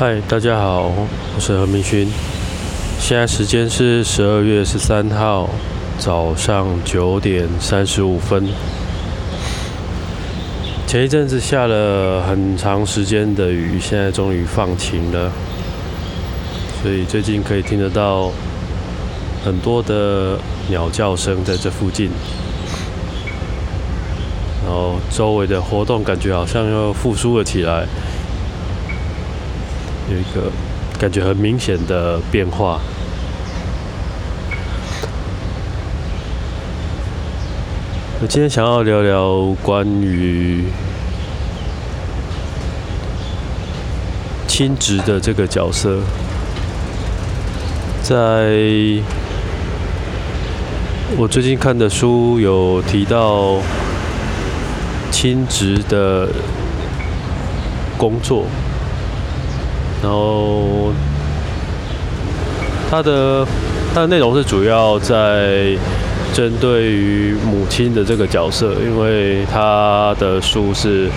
嗨，大家好，我是何明勋。现在时间是十二月十三号早上九点三十五分。前一阵子下了很长时间的雨，现在终于放晴了，所以最近可以听得到很多的鸟叫声在这附近，然后周围的活动感觉好像又复苏了起来。有一个感觉很明显的变化。我今天想要聊聊关于亲职的这个角色，在我最近看的书有提到亲职的工作。然后，它的它的内容是主要在针对于母亲的这个角色，因为他的书是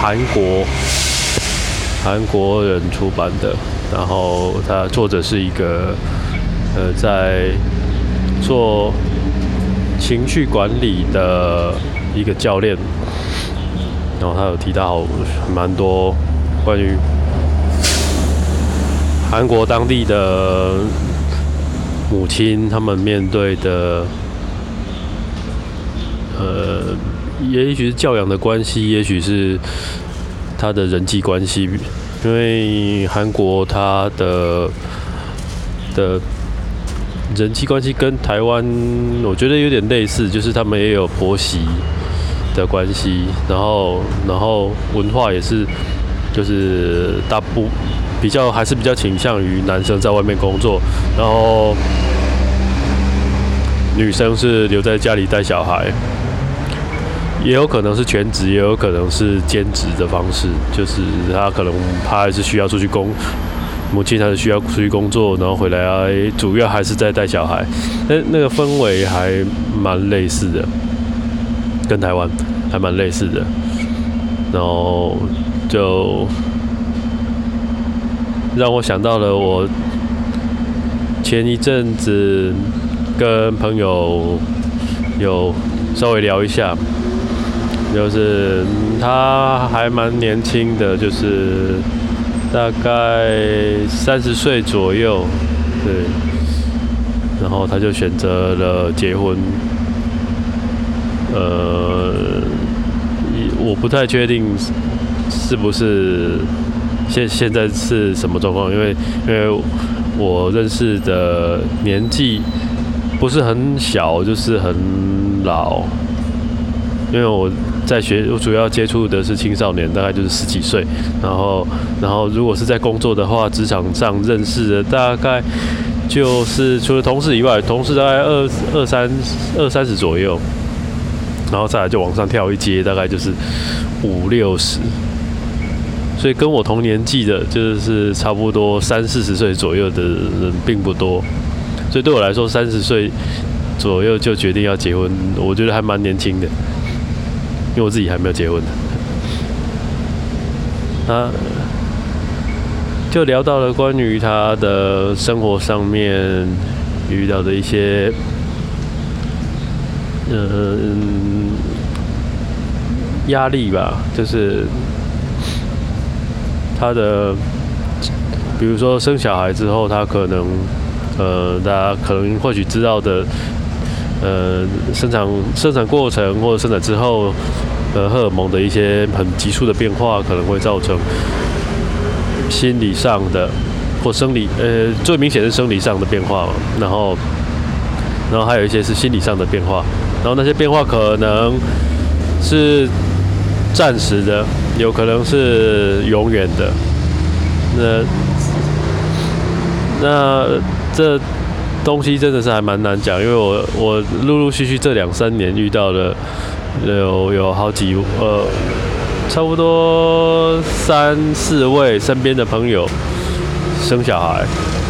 韩国韩国人出版的，然后他作者是一个呃在做情绪管理的一个教练，然后他有提到蛮多。关于韩国当地的母亲，他们面对的，呃，也许是教养的关系，也许是他的人际关系，因为韩国他的的人际关系跟台湾，我觉得有点类似，就是他们也有婆媳的关系，然后然后文化也是。就是大部比较还是比较倾向于男生在外面工作，然后女生是留在家里带小孩，也有可能是全职，也有可能是兼职的方式。就是他可能他还是需要出去工，母亲还是需要出去工作，然后回来主要还是在带小孩。那那个氛围还蛮类似的，跟台湾还蛮类似的，然后。就让我想到了我前一阵子跟朋友有稍微聊一下，就是他还蛮年轻的，就是大概三十岁左右，对，然后他就选择了结婚，呃，我不太确定。是不是现现在是什么状况？因为因为我认识的年纪不是很小，就是很老。因为我在学，我主要接触的是青少年，大概就是十几岁。然后然后如果是在工作的话，职场上认识的大概就是除了同事以外，同事大概二二三二三十左右，然后再来就往上跳一阶，大概就是五六十。所以跟我同年纪的，就是差不多三四十岁左右的人并不多，所以对我来说，三十岁左右就决定要结婚，我觉得还蛮年轻的，因为我自己还没有结婚。啊，就聊到了关于他的生活上面遇到的一些，嗯，压力吧，就是。他的，比如说生小孩之后，他可能，呃，大家可能或许知道的，呃，生产生产过程或者生产之后，呃，荷尔蒙的一些很急速的变化，可能会造成心理上的或生理，呃，最明显是生理上的变化嘛。然后，然后还有一些是心理上的变化，然后那些变化可能是暂时的。有可能是永远的，那那这东西真的是还蛮难讲，因为我我陆陆续续这两三年遇到了有有好几呃，差不多三四位身边的朋友生小孩，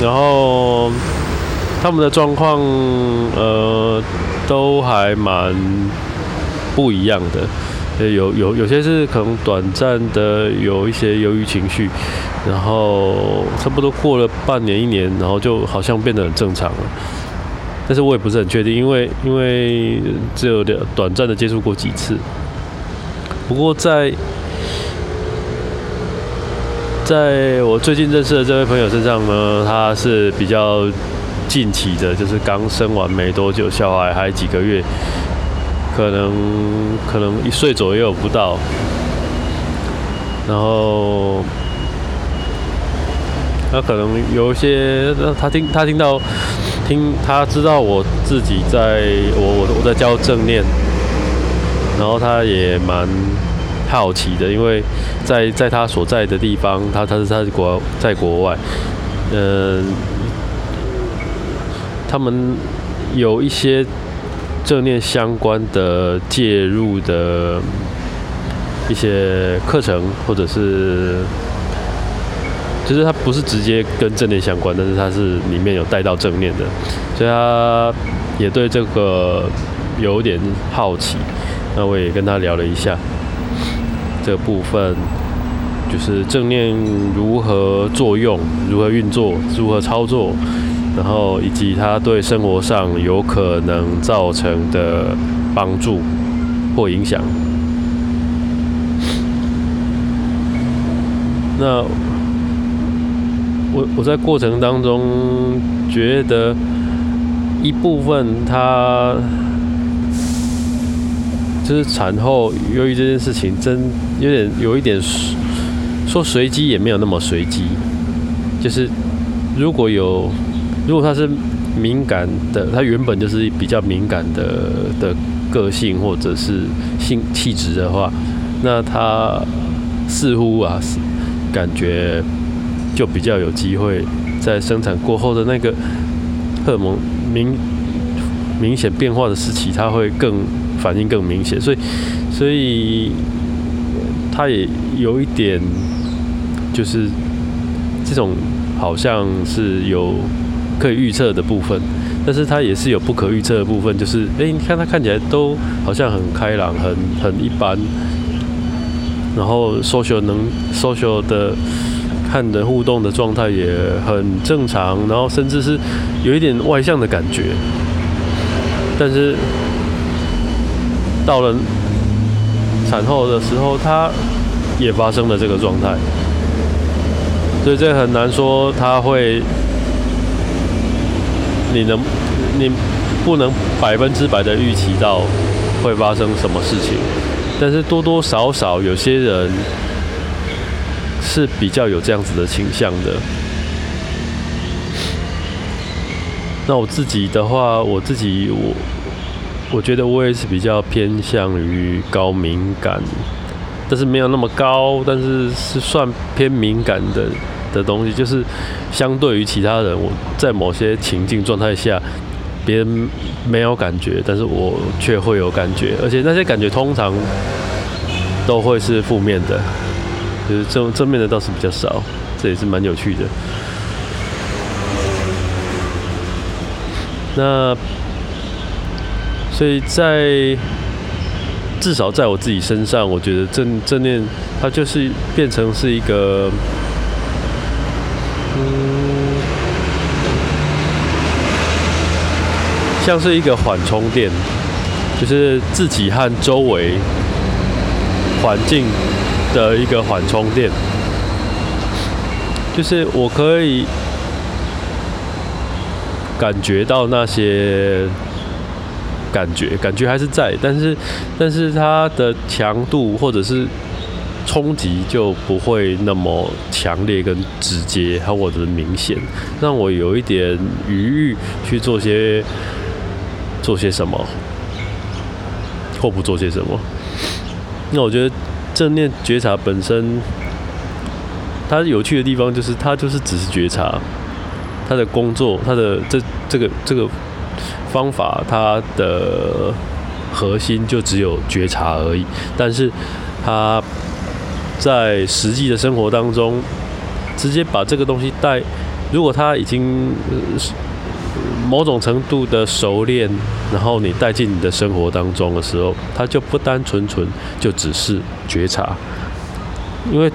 然后他们的状况呃都还蛮不一样的。有有有些是可能短暂的有一些忧郁情绪，然后差不多过了半年一年，然后就好像变得很正常了。但是我也不是很确定，因为因为只有短短暂的接触过几次。不过在在我最近认识的这位朋友身上呢，他是比较近期的，就是刚生完没多久，小孩还几个月。可能可能一岁左右不到，然后他可能有一些，他听他听到听他知道我自己在我我我在教正念，然后他也蛮好奇的，因为在在他所在的地方，他他是他是国在国外，嗯，他们有一些。正念相关的介入的一些课程，或者是，就是它不是直接跟正念相关，但是它是里面有带到正念的，所以他也对这个有点好奇。那我也跟他聊了一下这个部分，就是正念如何作用、如何运作、如何操作。然后以及它对生活上有可能造成的帮助或影响。那我我在过程当中觉得一部分它就是产后由于这件事情真有点有一点说随机也没有那么随机，就是如果有。如果他是敏感的，他原本就是比较敏感的的个性或者是性气质的话，那他似乎啊，感觉就比较有机会在生产过后的那个荷尔蒙明明显变化的时期，他会更反应更明显，所以所以他也有一点就是这种好像是有。可以预测的部分，但是它也是有不可预测的部分，就是哎，你看它看起来都好像很开朗，很很一般，然后 social 能 social 的看人互动的状态也很正常，然后甚至是有一点外向的感觉，但是到了产后的时候，它也发生了这个状态，所以这很难说它会。你能，你不能百分之百的预期到会发生什么事情，但是多多少少有些人是比较有这样子的倾向的。那我自己的话，我自己我我觉得我也是比较偏向于高敏感，但是没有那么高，但是是算偏敏感的。的东西就是相对于其他人，我在某些情境状态下，别人没有感觉，但是我却会有感觉，而且那些感觉通常都会是负面的，就是正正面的倒是比较少，这也是蛮有趣的。那所以在至少在我自己身上，我觉得正正念它就是变成是一个。像是一个缓冲垫，就是自己和周围环境的一个缓冲垫，就是我可以感觉到那些感觉，感觉还是在，但是，但是它的强度或者是。冲击就不会那么强烈跟直接，还有我的明显，让我有一点余裕去做些做些什么，或不做些什么。那我觉得正念觉察本身，它有趣的地方就是它就是只是觉察，它的工作，它的这这个这个方法，它的核心就只有觉察而已，但是它。在实际的生活当中，直接把这个东西带，如果他已经某种程度的熟练，然后你带进你的生活当中的时候，它就不单纯纯就只是觉察，因为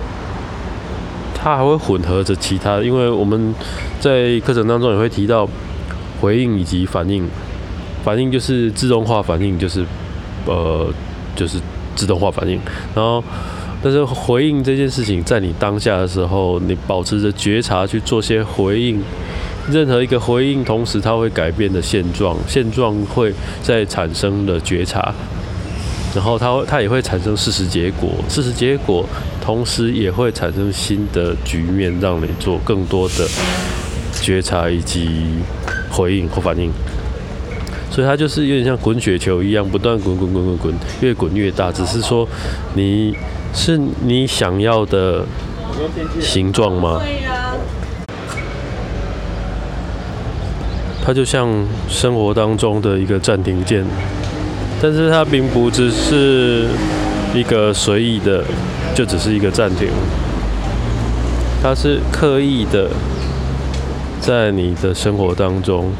它还会混合着其他。因为我们在课程当中也会提到回应以及反应，反应就是自动化反应，就是呃就是自动化反应，然后。但是回应这件事情，在你当下的时候，你保持着觉察去做些回应。任何一个回应，同时它会改变的现状，现状会在产生的觉察，然后它它也会产生事实结果，事实结果同时也会产生新的局面，让你做更多的觉察以及回应或反应。所以它就是有点像滚雪球一样，不断滚滚滚滚滚，越滚越大。只是说你。是你想要的形状吗？它就像生活当中的一个暂停键，但是它并不只是一个随意的，就只是一个暂停。它是刻意的，在你的生活当中，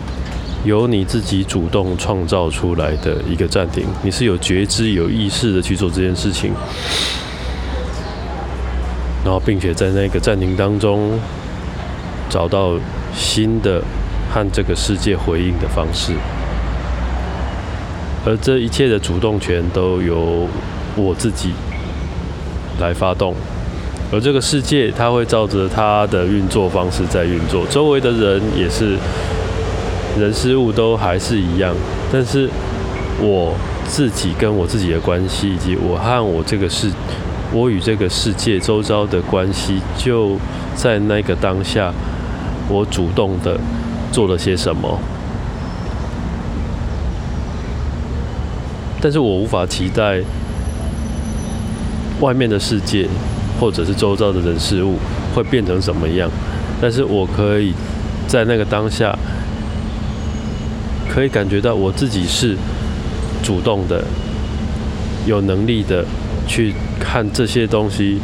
由你自己主动创造出来的一个暂停。你是有觉知、有意识的去做这件事情。然后，并且在那个暂停当中，找到新的和这个世界回应的方式，而这一切的主动权都由我自己来发动，而这个世界它会照着它的运作方式在运作，周围的人也是人事物都还是一样，但是我自己跟我自己的关系，以及我和我这个世。我与这个世界周遭的关系，就在那个当下，我主动的做了些什么。但是我无法期待外面的世界，或者是周遭的人事物会变成什么样。但是我可以在那个当下，可以感觉到我自己是主动的，有能力的。去看这些东西，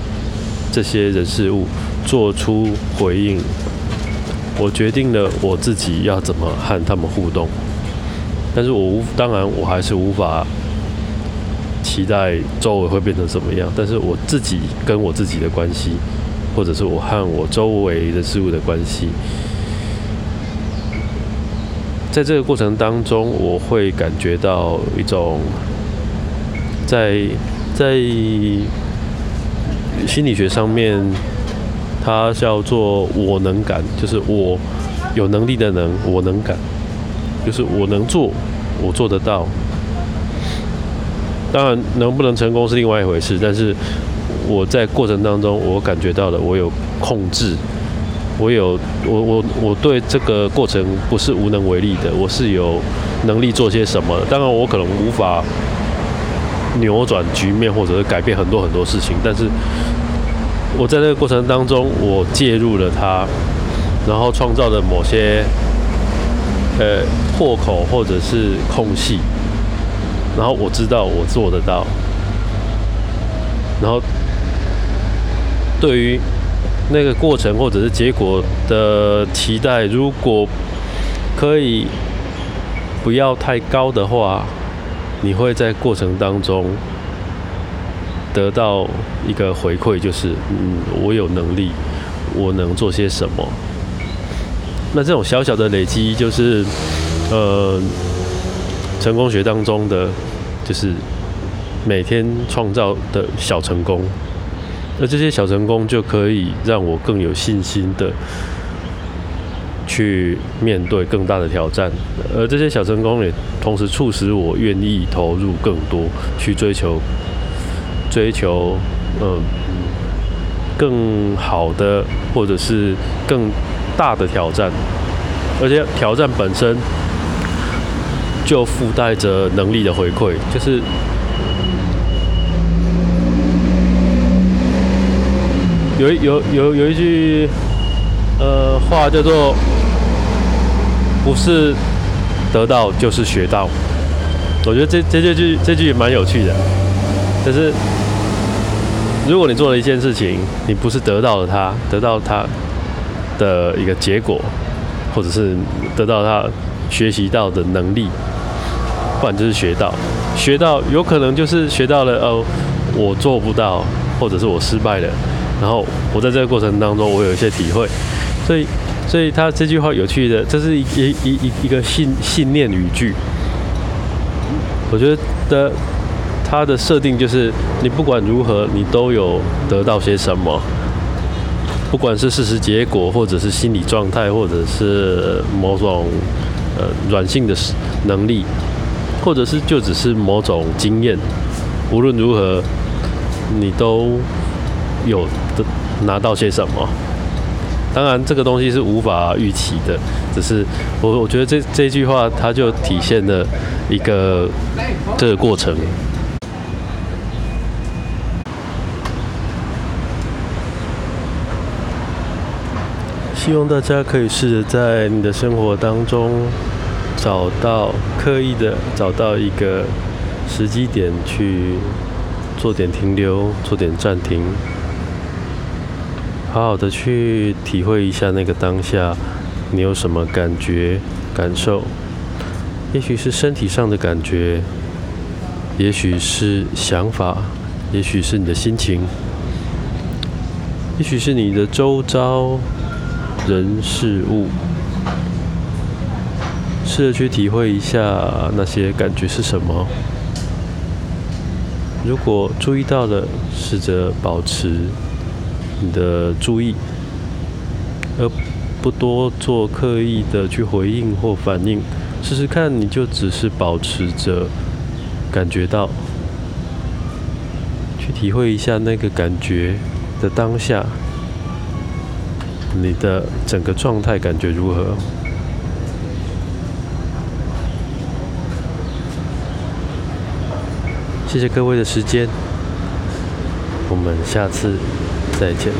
这些人事物做出回应，我决定了我自己要怎么和他们互动。但是我无，当然我还是无法期待周围会变成什么样。但是我自己跟我自己的关系，或者是我和我周围的事物的关系，在这个过程当中，我会感觉到一种在。在心理学上面，它叫做我能感，就是我有能力的能，我能感，就是我能做，我做得到。当然，能不能成功是另外一回事。但是我在过程当中，我感觉到了，我有控制，我有我我我对这个过程不是无能为力的，我是有能力做些什么。当然，我可能无法。扭转局面，或者是改变很多很多事情，但是我在那个过程当中，我介入了它，然后创造了某些呃破口或者是空隙，然后我知道我做得到，然后对于那个过程或者是结果的期待，如果可以不要太高的话。你会在过程当中得到一个回馈，就是嗯，我有能力，我能做些什么。那这种小小的累积，就是呃，成功学当中的，就是每天创造的小成功。那这些小成功就可以让我更有信心的。去面对更大的挑战，而这些小成功也同时促使我愿意投入更多，去追求追求嗯更好的或者是更大的挑战，而且挑战本身就附带着能力的回馈，就是有有有有一句呃话叫做。不是得到就是学到，我觉得这这这句这句也蛮有趣的。就是如果你做了一件事情，你不是得到了它，得到它的一个结果，或者是得到它学习到的能力，不然就是学到，学到有可能就是学到了哦，我做不到，或者是我失败了，然后我在这个过程当中，我有一些体会，所以，所以他这句话有趣的，这是一一一一个信信念语句，我觉得它的设定就是，你不管如何，你都有得到些什么。不管是事实结果，或者是心理状态，或者是某种呃软性的能力，或者是就只是某种经验，无论如何，你都有的拿到些什么。当然，这个东西是无法预期的，只是我我觉得这这句话它就体现了一个这个过程。希望大家可以试着在你的生活当中找到刻意的找到一个时机点去做点停留，做点暂停，好好的去体会一下那个当下你有什么感觉感受，也许是身体上的感觉，也许是想法，也许是你的心情，也许是你的周遭。人事物，试着去体会一下那些感觉是什么。如果注意到了，试着保持你的注意，而不多做刻意的去回应或反应。试试看，你就只是保持着感觉到，去体会一下那个感觉的当下。你的整个状态感觉如何？谢谢各位的时间，我们下次再见。